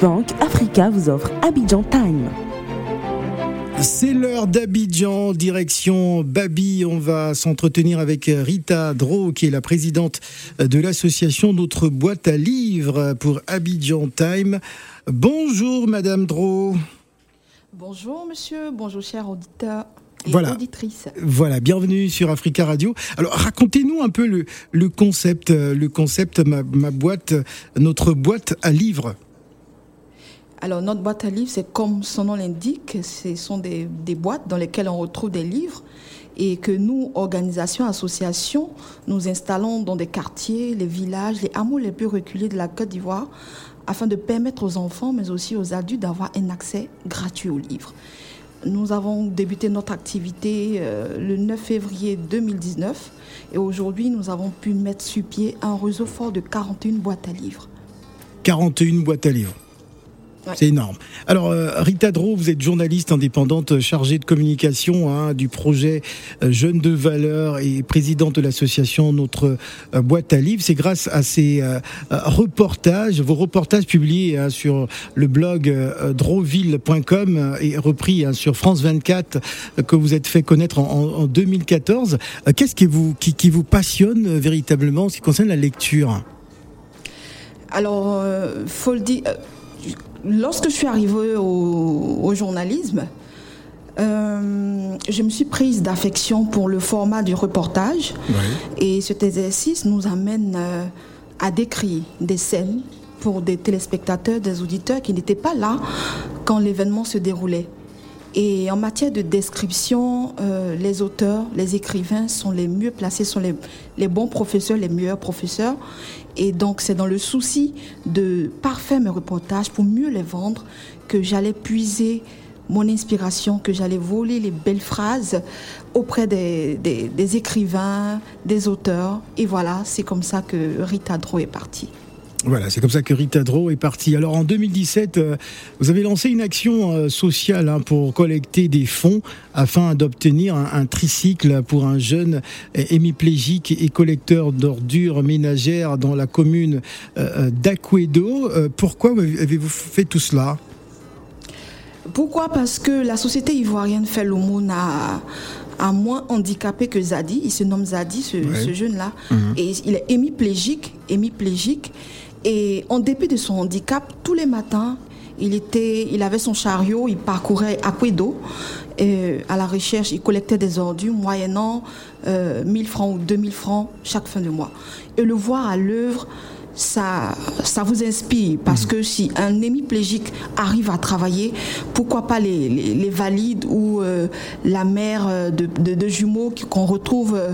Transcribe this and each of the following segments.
Bank Africa vous offre Abidjan Time. C'est l'heure d'Abidjan, direction Babi. On va s'entretenir avec Rita Dro, qui est la présidente de l'association Notre boîte à livres pour Abidjan Time. Bonjour Madame Dro. Bonjour monsieur, bonjour cher auditeur. Et Voilà. auditrice. Voilà, bienvenue sur Africa Radio. Alors racontez-nous un peu le, le concept, euh, le concept ma, ma boîte, notre boîte à livres. Alors notre boîte à livres, c'est comme son nom l'indique, ce sont des, boîtes dans lesquelles on retrouve des livres et que nous, organisations, associations, nous installons dans des quartiers, les villages, les hameaux les plus reculés de la Côte d'Ivoire afin de permettre aux enfants, mais aussi aux adultes d'avoir un accès gratuit aux livres. Nous avons débuté notre activité euh, le 9 février 2019 et aujourd'hui nous avons pu mettre sur pied un réseau fort de 41 boîtes à livres. 41 boîtes à livres. Ouais. C'est énorme. Alors, euh, Rita Dro, vous êtes journaliste indépendante chargée de communication hein, du projet euh, Jeunes de Valeur et présidente de l'association Notre euh, Boîte à Livres. C'est grâce à ces euh, euh, reportages, vos reportages publiés hein, sur le blog euh, droville.com euh, et repris hein, sur France 24 euh, que vous êtes fait connaître en, en- en 2014. Euh, Qu'est-ce qui vous, qui, qui vous passionne euh, véritablement en ce qui concerne la lecture? Alors, euh, faut le dire, euh, lorsque je suis arrivée au, au journalisme, euh, je me suis prise d'affection pour le format du reportage. Et cet exercice nous amène euh, à décrire des scènes pour des téléspectateurs, des auditeurs qui n'étaient pas là quand l'événement se déroulait. Et en matière de description, euh, les auteurs, les écrivains sont les mieux placés, sont les, bons professeurs, les meilleurs professeurs. Et donc c'est dans le souci de parfaire mes reportages pour mieux les vendre que j'allais puiser mon inspiration, que j'allais voler les belles phrases auprès des, des- des écrivains, des auteurs. Et voilà, c'est comme ça que Rita Dro est partie. Voilà, c'est comme ça que Rita Dro est partie. Alors en 2017, euh, vous avez lancé une action euh, sociale hein, pour collecter des fonds afin d'obtenir un, tricycle pour un jeune euh, hémiplégique et collecteur d'ordures ménagères dans la commune d'Aquedo. Pourquoi avez-vous fait tout cela? Pourquoi? Parce que la société ivoirienne fait l'aumône à, à moins handicapé que Zadi. Il se nomme Zadi, ce, Ouais. ce jeune-là. Et il est hémiplégique, hémiplégique. Et en dépit de son handicap, tous les matins, il, était, il avait son chariot, il parcourait Aquedo à la recherche, il collectait des ordures moyennant euh, 1000 francs ou 2000 francs chaque fin de mois. Et le voir à l'œuvre, ça, ça vous inspire parce que si un hémiplégique arrive à travailler, pourquoi pas les, valides ou euh, la mère euh, de, jumeaux qu'on retrouve euh,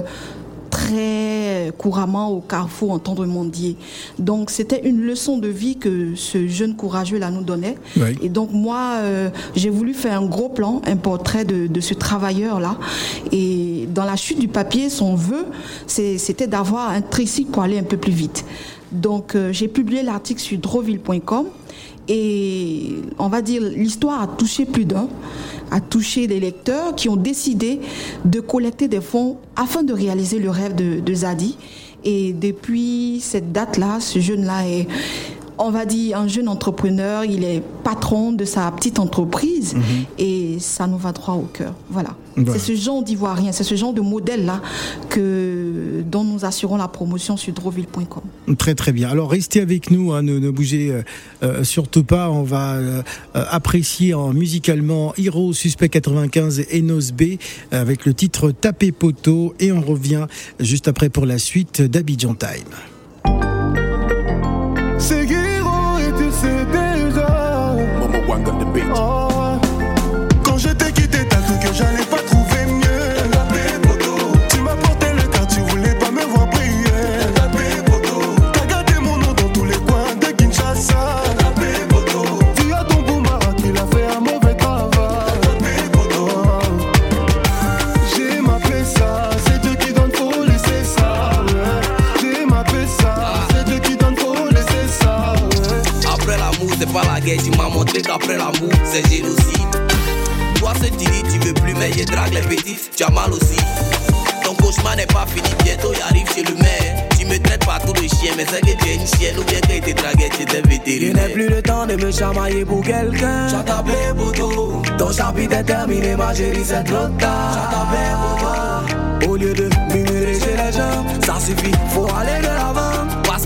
très couramment au carrefour en tendre mendier. Donc c'était une leçon de vie que ce jeune courageux là nous donnait. Oui. Et donc moi, euh, j'ai voulu faire un gros plan, un portrait de, de ce travailleur-là. Et dans la chute du papier, son vœu, c'était d'avoir un tricycle pour aller un peu plus vite. Donc euh, j'ai publié l'article sur droville.com et on va dire l'histoire a touché plus d'un, a touché des lecteurs qui ont décidé de collecter des fonds afin de réaliser le rêve de, de Zadi. Et depuis cette date-là, ce jeune-là est, on va dire, un jeune entrepreneur. Il est patron de sa petite entreprise et ça nous va droit au cœur. Voilà. Voilà. C'est ce genre d'ivoirien, c'est ce genre de modèle-là que, dont nous assurons la promotion sur droville.com. Très très bien. Alors restez avec nous, hein, ne, ne bougez euh, euh, surtout pas. On va euh, apprécier en musicalement Hero Suspect 95 et Enos B avec le titre Tapé poteau et on revient juste après pour la suite d'Abidjan Time. Tu m'as montré qu'après l'amour, c'est génocide. Toi, tu dis, tu veux plus, mais je drague les petites. Tu as mal aussi. Ton cauchemar n'est pas fini, bientôt il arrive chez le maire. Tu me traites pas tout le chien, mais c'est que tu es une chienne ou bien que tu dragué, tu étais Je n'ai plus le temps de me chamailler pour quelqu'un. J'ai tapé poteau. Ton chapitre est terminé, ma chérie, c'est trop tard. J'ai tapé poteau. Au lieu de murmurer chez les gens, ça suffit, faut aller de l'avant.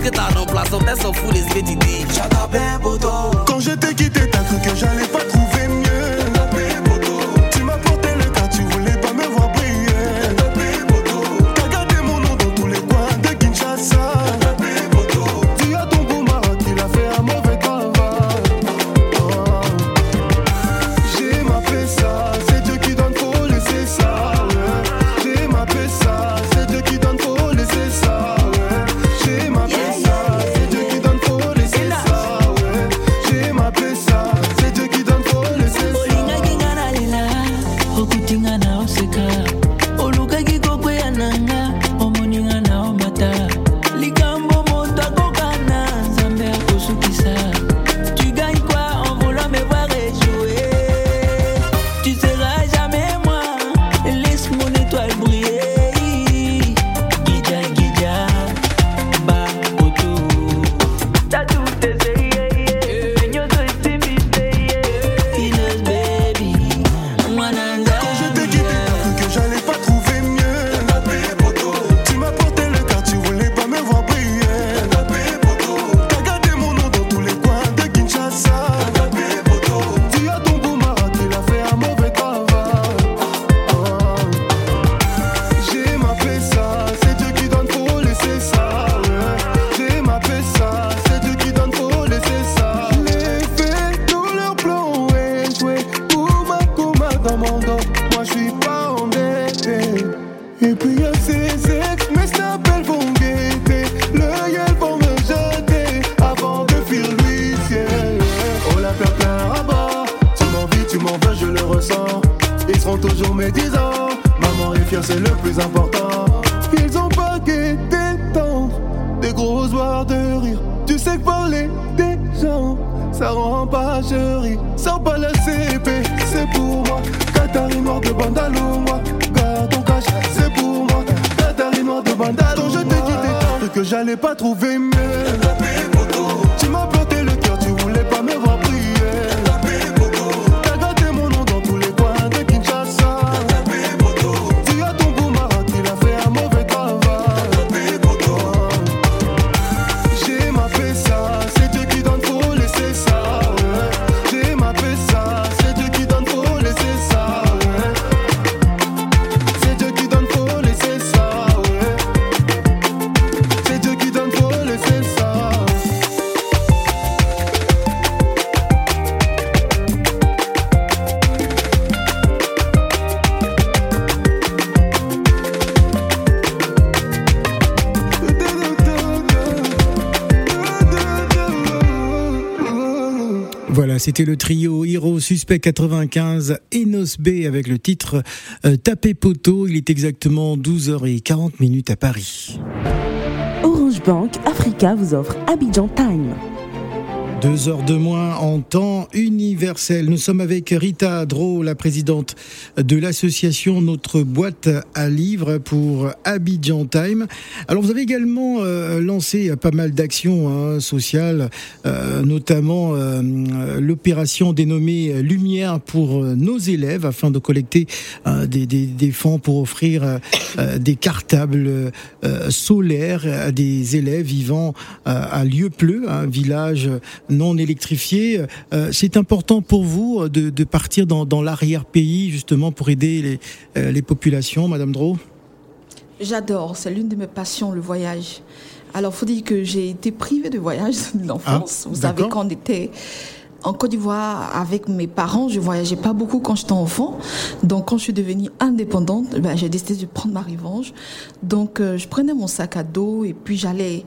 Que t'as un place, on s'en fout de ce que tu dis. Quand je t'ai quitté, t'as cru que j'allais pas trouver de Bandalungwa, garde ton cash, c'est pour moi. Katari noir de Bandalungwa. Quand je t'ai quitté, que j'allais pas trouver mieux. C'était le trio Hero Suspect 95 Enos B avec le titre euh, Tapé poteau. Il est exactement 12h40 minutes à Paris. Orange Bank Africa vous offre Abidjan Time. Deux heures de moins en temps universel. Nous sommes avec Rita Dro, la présidente de l'association Notre Boîte à Livres pour Abidjan Time. Alors vous avez également euh, lancé pas mal d'actions hein, sociales, euh, notamment euh, l'opération dénommée Lumière pour euh, nos élèves afin de collecter euh, des, des, des fonds pour offrir euh, des cartables solaires à des élèves vivant à Lieupleu, un village non électrifié. Euh, c'est important pour vous de, de partir dans, dans l'arrière-pays justement pour aider les, euh, les populations, Madame Dro? J'adore, c'est l'une de mes passions, le voyage. Alors, faut dire que j'ai été privée de voyage de l'enfance. Ah, Vous savez, quand on était en Côte d'Ivoire avec mes parents, je voyageais pas beaucoup quand j'étais enfant. Donc, quand je suis devenue indépendante, ben, j'ai décidé de prendre ma revanche. Donc, euh, je prenais mon sac à dos et puis j'allais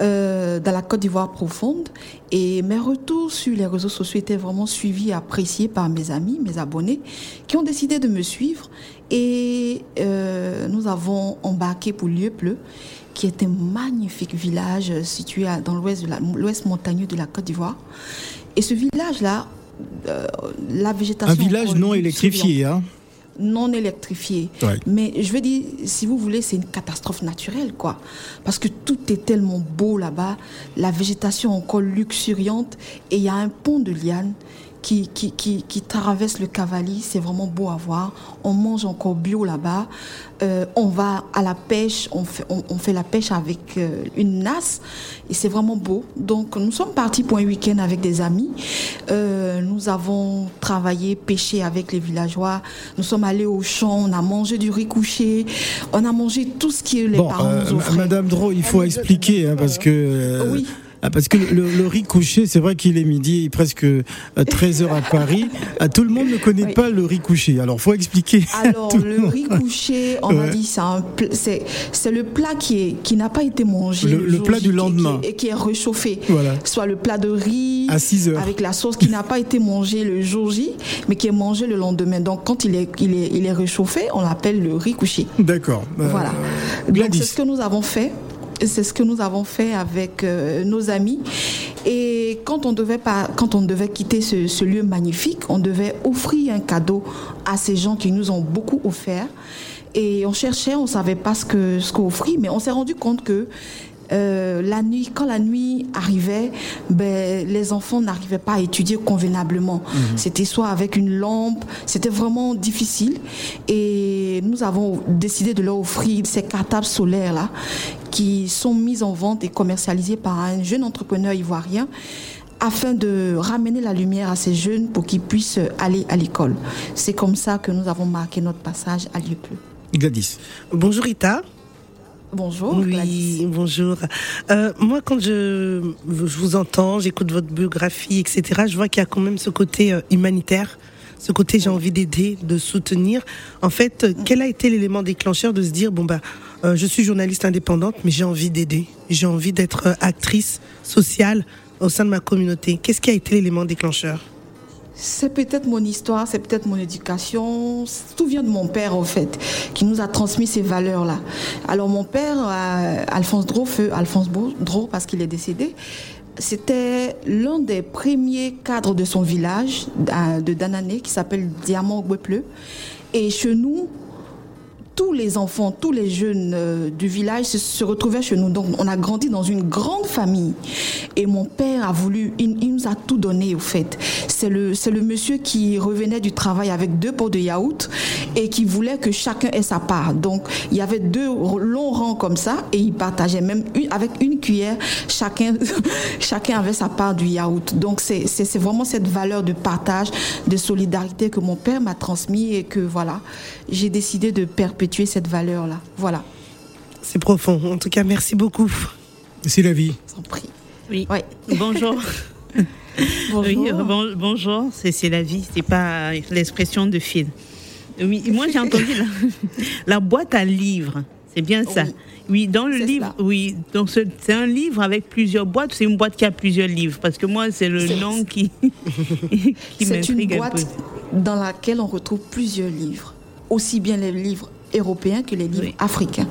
euh, dans la Côte d'Ivoire profonde. Et mes retours sur les réseaux sociaux étaient vraiment suivis et appréciés par mes amis, mes abonnés, qui ont décidé de me suivre. Et euh, nous avons embarqué pour Lieupleu, qui est un magnifique village situé à- dans l'ouest montagneux de la Côte d'Ivoire. Et ce village-là, euh, la végétation. Un village non électrifié, hein non électrifiés. Ouais. Mais je veux dire, si vous voulez, c'est une catastrophe naturelle, quoi. Parce que tout est tellement beau là-bas, la végétation encore luxuriante, et il y a un pont de lianes qui, qui, qui, qui traverse le Cavali, c'est vraiment beau à voir. On mange encore bio là-bas. Euh, on va à la pêche, on fait, on, on fait la pêche avec euh, une nasse, et c'est vraiment beau. Donc nous sommes partis pour un week-end avec des amis. Euh, nous avons travaillé, pêché avec les villageois. Nous sommes allés au champ, on a mangé du riz couché, on a mangé tout ce qui est les Bon, parents euh, nous offraient. Madame Dro, il faut expliquer hein, parce que euh, Oui. Ah, parce que le, le riz couché, c'est vrai qu'il est midi, presque 13 heures à Paris. Ah, tout le monde ne connaît Oui. pas le riz couché. Alors, faut expliquer. Alors, le riz couché, on a Ouais. dit, c'est le plat qui est qui n'a pas été mangé. Le- le plat du lendemain. Qui, est- qui est réchauffé. Voilà. Soit le plat de riz. À 6 heures. Avec la sauce qui n'a pas été mangée le jour J, mais qui est mangé le lendemain. Donc, quand il est, il est, il est réchauffé, on l'appelle le riz couché. D'accord. Euh, Voilà. Donc c'est ce que nous avons fait. C'est ce que nous avons fait avec euh, nos amis. Et quand on devait pas, quand on devait quitter ce, ce lieu magnifique, on devait offrir un cadeau à ces gens qui nous ont beaucoup offert. Et on cherchait, on savait pas ce que ce qu'offrir, mais on s'est rendu compte que euh, la nuit, quand la nuit arrivait, ben, les enfants n'arrivaient pas à étudier convenablement. C'était soit avec une lampe, c'était vraiment difficile. Et nous avons décidé de leur offrir ces cartables solaires là, qui sont mis en vente et commercialisés par un jeune entrepreneur ivoirien afin de ramener la lumière à ces jeunes pour qu'ils puissent aller à l'école. C'est comme ça que nous avons marqué notre passage à Lieuplu. Gladys. Bonjour Rita. Bonjour. Oui, Gladys. bonjour. Euh, moi, quand je, je vous entends, j'écoute votre biographie, etc., je vois qu'il y a quand même ce côté euh, humanitaire, ce côté j'ai envie d'aider, de soutenir. En fait, euh, quel a été l'élément déclencheur de se dire, bon, bah, euh, je suis journaliste indépendante, mais j'ai envie d'aider, j'ai envie d'être euh, actrice sociale au sein de ma communauté. Qu'est-ce qui a été l'élément déclencheur? C'est peut-être mon histoire, c'est peut-être mon éducation. Tout vient de mon père, en fait, qui nous a transmis ces valeurs-là. Alors, mon père, Alphonse Dro, feu Alphonse Dro, parce qu'il est décédé, c'était l'un des premiers cadres de son village, euh, de Danané, qui s'appelle Diamant Gwepleu. Et chez nous, tous les enfants, tous les jeunes euh, du village se, retrouvaient chez nous. Donc, on a grandi dans une grande famille. Et mon père a voulu, il, nous a tout donné, au fait. C'est le, le monsieur qui revenait du travail avec deux pots de yaourt et qui voulait que chacun ait sa part. Donc, il y avait deux longs rangs comme ça et il partageait même avec une cuillère, chacun, chacun avait sa part du yaourt. Donc, c'est, vraiment cette valeur de partage, de solidarité que mon père m'a transmis et que, voilà, j'ai décidé de perpétuer cette valeur-là. Voilà, C'est profond. En tout cas, merci beaucoup. C'est la vie. sans prix. Oui. Ouais. Bonjour. Bonjour. Oui, euh, bon- bonjour. C'est c'est la vie. C'est pas l'expression de film. Oui, moi j'ai entendu la, la boîte à livres. C'est bien ça. Oui. Oui, dans le livre, cela. oui. Donc ce- c'est un livre avec plusieurs boîtes. C'est une boîte qui a plusieurs livres parce que moi c'est le nom qui qui C'est une m'intrigue un peu. boîte dans laquelle on retrouve plusieurs livres, aussi bien les livres européens que les livres Oui. africains.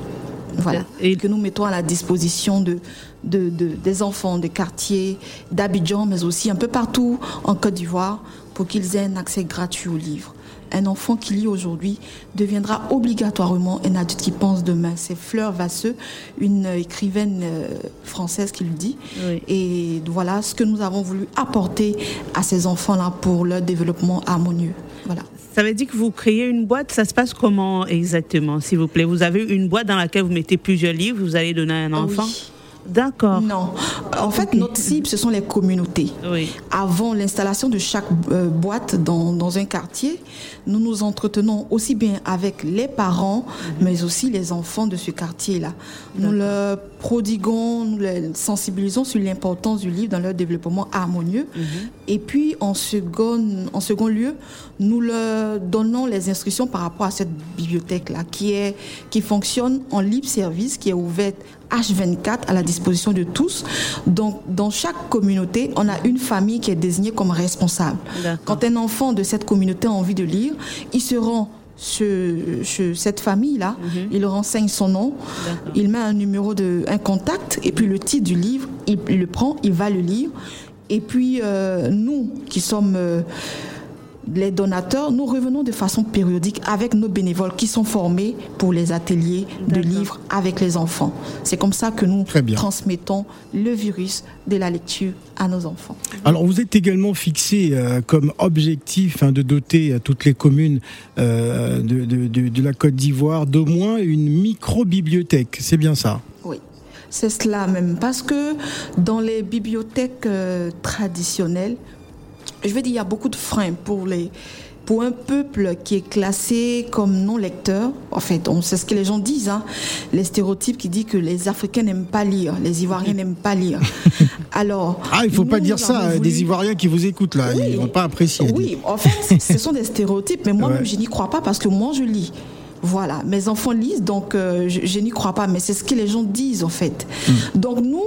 Voilà, Et- que nous mettons à la disposition de, de, de- des enfants des quartiers d'Abidjan, mais aussi un peu partout en Côte d'Ivoire, pour qu'ils aient un accès gratuit aux livres. Un enfant qui lit aujourd'hui deviendra obligatoirement un adulte qui pense demain. C'est Fleur Vasseux, une euh, écrivaine euh, française qui le dit. Oui. Et voilà ce que nous avons voulu apporter à ces enfants-là pour leur développement harmonieux. Voilà. Ça veut dire que vous créez une boîte. Ça se passe comment exactement, s'il vous plaît? Vous avez une boîte dans laquelle vous mettez plusieurs livres. Vous allez donner à un enfant. Oui. D'accord. Non. En fait, notre cible, ce sont les communautés. Oui. Avant l'installation de chaque euh, boîte dans, dans un quartier, nous nous entretenons aussi bien avec les parents, mais aussi les enfants de ce quartier-là. Nous leur prodiguons, nous les sensibilisons sur l'importance du livre dans leur développement harmonieux. Et puis, en second, en second lieu, nous leur donnons les instructions par rapport à cette bibliothèque-là, qui, est, qui fonctionne en libre service, qui est ouverte H24 à la disposition de tous. Donc, dans chaque communauté, on a une famille qui est désignée comme responsable. Quand un enfant de cette communauté a envie de lire, il se rend chez, cette famille-là, il renseigne son nom, il met un numéro de un contact et puis le titre du livre, il, il le prend, il va le lire. Et puis euh, nous qui sommes euh, les donateurs, nous revenons de façon périodique avec nos bénévoles qui sont formés pour les ateliers de livres avec les enfants. C'est comme ça que nous transmettons le virus de la lecture à nos enfants. Alors vous êtes également fixé euh, comme objectif hein, de doter à toutes les communes euh, de, de- de- de la Côte d'Ivoire d'au moins une micro-bibliothèque. C'est bien ça? Oui, c'est cela même. Parce que dans les bibliothèques euh, traditionnelles, je veux dire, il y a beaucoup de freins pour les. Pour un peuple qui est classé comme non lecteur, en fait, on sait ce que les gens disent, hein, les stéréotypes qui disent que les Africains n'aiment pas lire, les Ivoiriens n'aiment pas lire. Alors, Ah, il faut nous, pas dire ça. voulu- Des Ivoiriens qui vous écoutent là, Oui. ils vont pas apprécier. oui, en fait, ce sont des stéréotypes, mais moi-même, Ouais. je n'y crois pas parce que moi, je lis. Voilà, mes enfants lisent, donc euh, je, je n'y crois pas, mais c'est ce que les gens disent en fait. Hmm. Donc nous,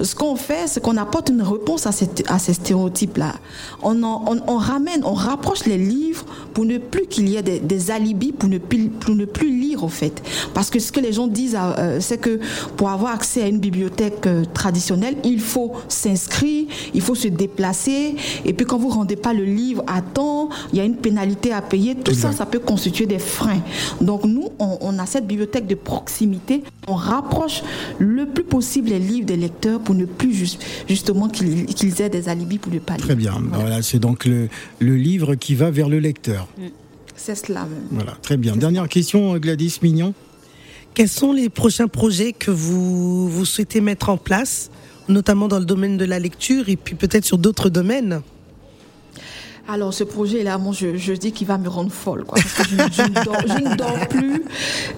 ce qu'on fait, c'est qu'on apporte une réponse à, cette- à ces stéréotypes-là. On, on ramène, on rapproche les livres pour ne plus qu'il y ait des, des alibis, pour ne, plus, pour ne plus lire en fait. Parce que ce que les gens disent, euh, c'est que pour avoir accès à une bibliothèque euh, traditionnelle, il faut s'inscrire, il faut se déplacer, et puis quand vous rendez pas le livre à temps, il y a une pénalité à payer. Tout ça, ça peut constituer des freins. Donc nous, on, on a cette bibliothèque de proximité. On rapproche le plus possible les livres des lecteurs pour ne plus juste, justement qu'ils aient des alibis pour ne pas lire. Très bien. Voilà, c'est donc le, le livre qui va vers le lecteur. C'est cela même. Voilà, très bien. Dernière question, Gladys Mignon. Quels sont les prochains projets que vous, vous souhaitez mettre en place, notamment dans le domaine de la lecture et puis peut-être sur d'autres domaines? Alors ce projet-là, moi je, je dis qu'il va me rendre folle. Quoi, parce que je, je ne dors, je ne dors plus.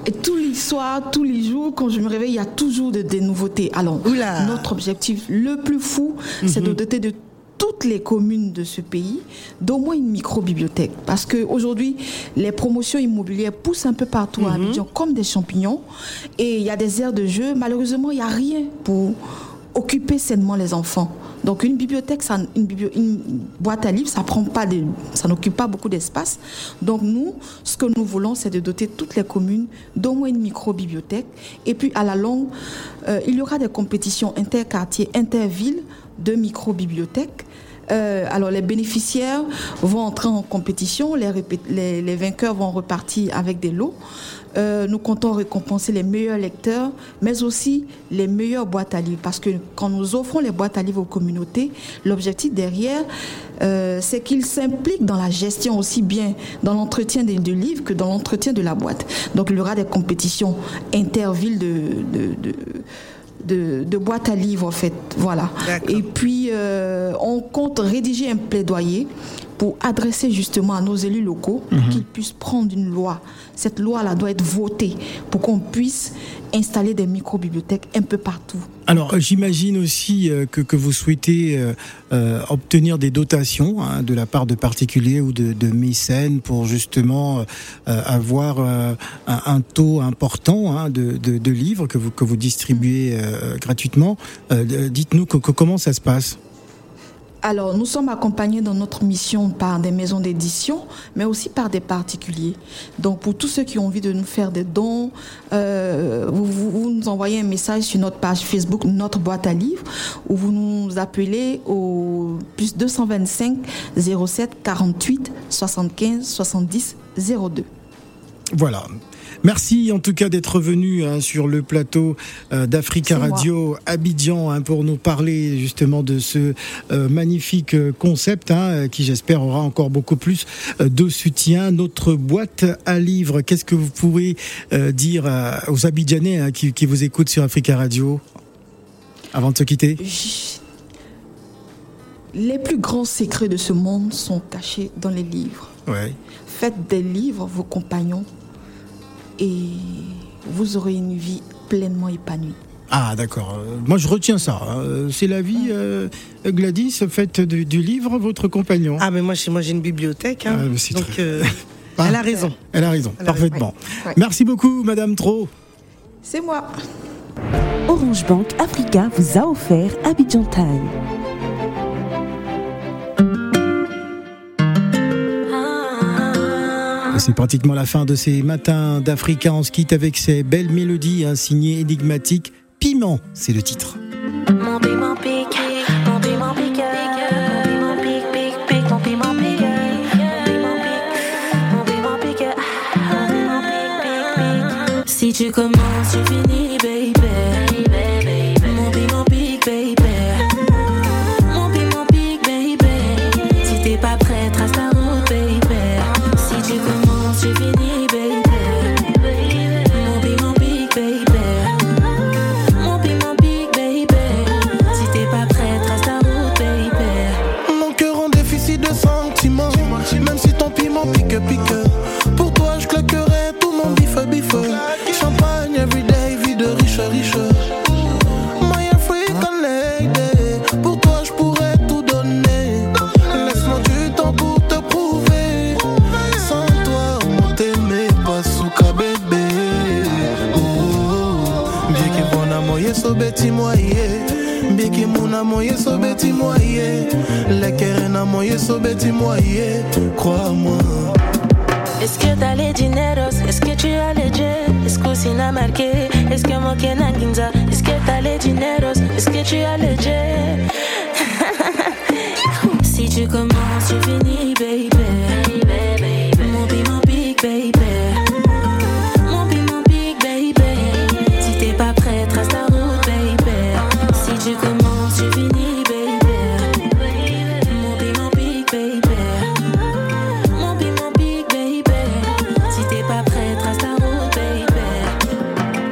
Et tous les soirs, tous les jours, quand je me réveille, il y a toujours de- des nouveautés. Alors Oula. notre objectif le plus fou, c'est de doter de toutes les communes de ce pays d'au moins une micro-bibliothèque. Parce qu'aujourd'hui, les promotions immobilières poussent un peu partout à Abidjan comme des champignons. Et il y a des aires de jeu. Malheureusement, il n'y a rien pour occuper sainement les enfants. Donc une bibliothèque, ça, une, biblio- une boîte à livres, ça prend pas de, ça n'occupe pas beaucoup d'espace. Donc nous, ce que nous voulons, c'est de doter toutes les communes d'au moins une micro-bibliothèque. Et puis à la longue, euh, il y aura des compétitions interquartiers, intervilles de micro-bibliothèques. Euh, alors les bénéficiaires vont entrer en compétition, les, les- les vainqueurs vont repartir avec des lots. Euh, nous comptons récompenser les meilleurs lecteurs, mais aussi les meilleures boîtes à livres. Parce que quand nous offrons les boîtes à livres aux communautés, l'objectif derrière, euh, c'est qu'ils s'impliquent dans la gestion aussi bien dans l'entretien des, du livre que dans l'entretien de la boîte. Donc il y aura des compétitions intervilles de, de, de de, de boîtes à livres en fait. Voilà. Et puis euh, on compte rédiger un plaidoyer pour adresser justement à nos élus locaux pour qu'ils puissent prendre une loi. Cette loi-là doit être votée pour qu'on puisse installer des micro-bibliothèques un peu partout. Alors, euh, j'imagine aussi euh, que, que vous souhaitez euh, obtenir des dotations hein, de la part de particuliers ou de, de mécènes pour justement euh, avoir euh, un, un taux important hein, de, de, de livres que vous, que vous distribuez gratuitement. Dites-nous que- que- comment ça se passe? Alors, nous sommes accompagnés dans notre mission par des maisons d'édition, mais aussi par des particuliers. Donc, pour tous ceux qui ont envie de nous faire des dons, euh, vous, nous envoyez un message sur notre page Facebook, notre boîte à livres, ou vous nous appelez au plus 225 07 48 75 70 02. Voilà. Merci en tout cas d'être venu hein, sur le plateau euh, d'Africa moi. Radio Abidjan hein, pour nous parler justement de ce euh, magnifique euh, concept hein, qui j'espère aura encore beaucoup plus de soutien. Notre boîte à livres, qu'est-ce que vous pouvez euh, dire aux Abidjanais qui, qui vous écoutent sur Africa Radio avant de se quitter? Les plus grands secrets de ce monde sont cachés dans les livres. Ouais. Faites des livres vos compagnons et vous aurez une vie pleinement épanouie. Ah d'accord. Moi je retiens ça. hein. C'est la vie, euh, Gladys. Faites du, du livre votre compagnon. Ah, mais moi, chez moi, j'ai une bibliothèque. hein. Ah, donc, très- euh, elle a raison. Elle a raison, Elle a parfaitement. Ouais. Merci beaucoup, Madame Tro. C'est moi. Orange Bank Africa vous a offert Abidjan Time. C'est pratiquement la fin de ces matins d'Africa. On se quitte avec ces belles mélodies, un hein, signé énigmatique. Piment, c'est le titre. moye moye crois-moi Est-ce que t'as les dineros? Est-ce que tu as les jets? Est-ce qu'on s'y a marqué? Est-ce que moi mon Kenan Ginza? Est-ce que t'as les dineros? Est-ce que tu as les jets? si tu commences, tu finis, baby.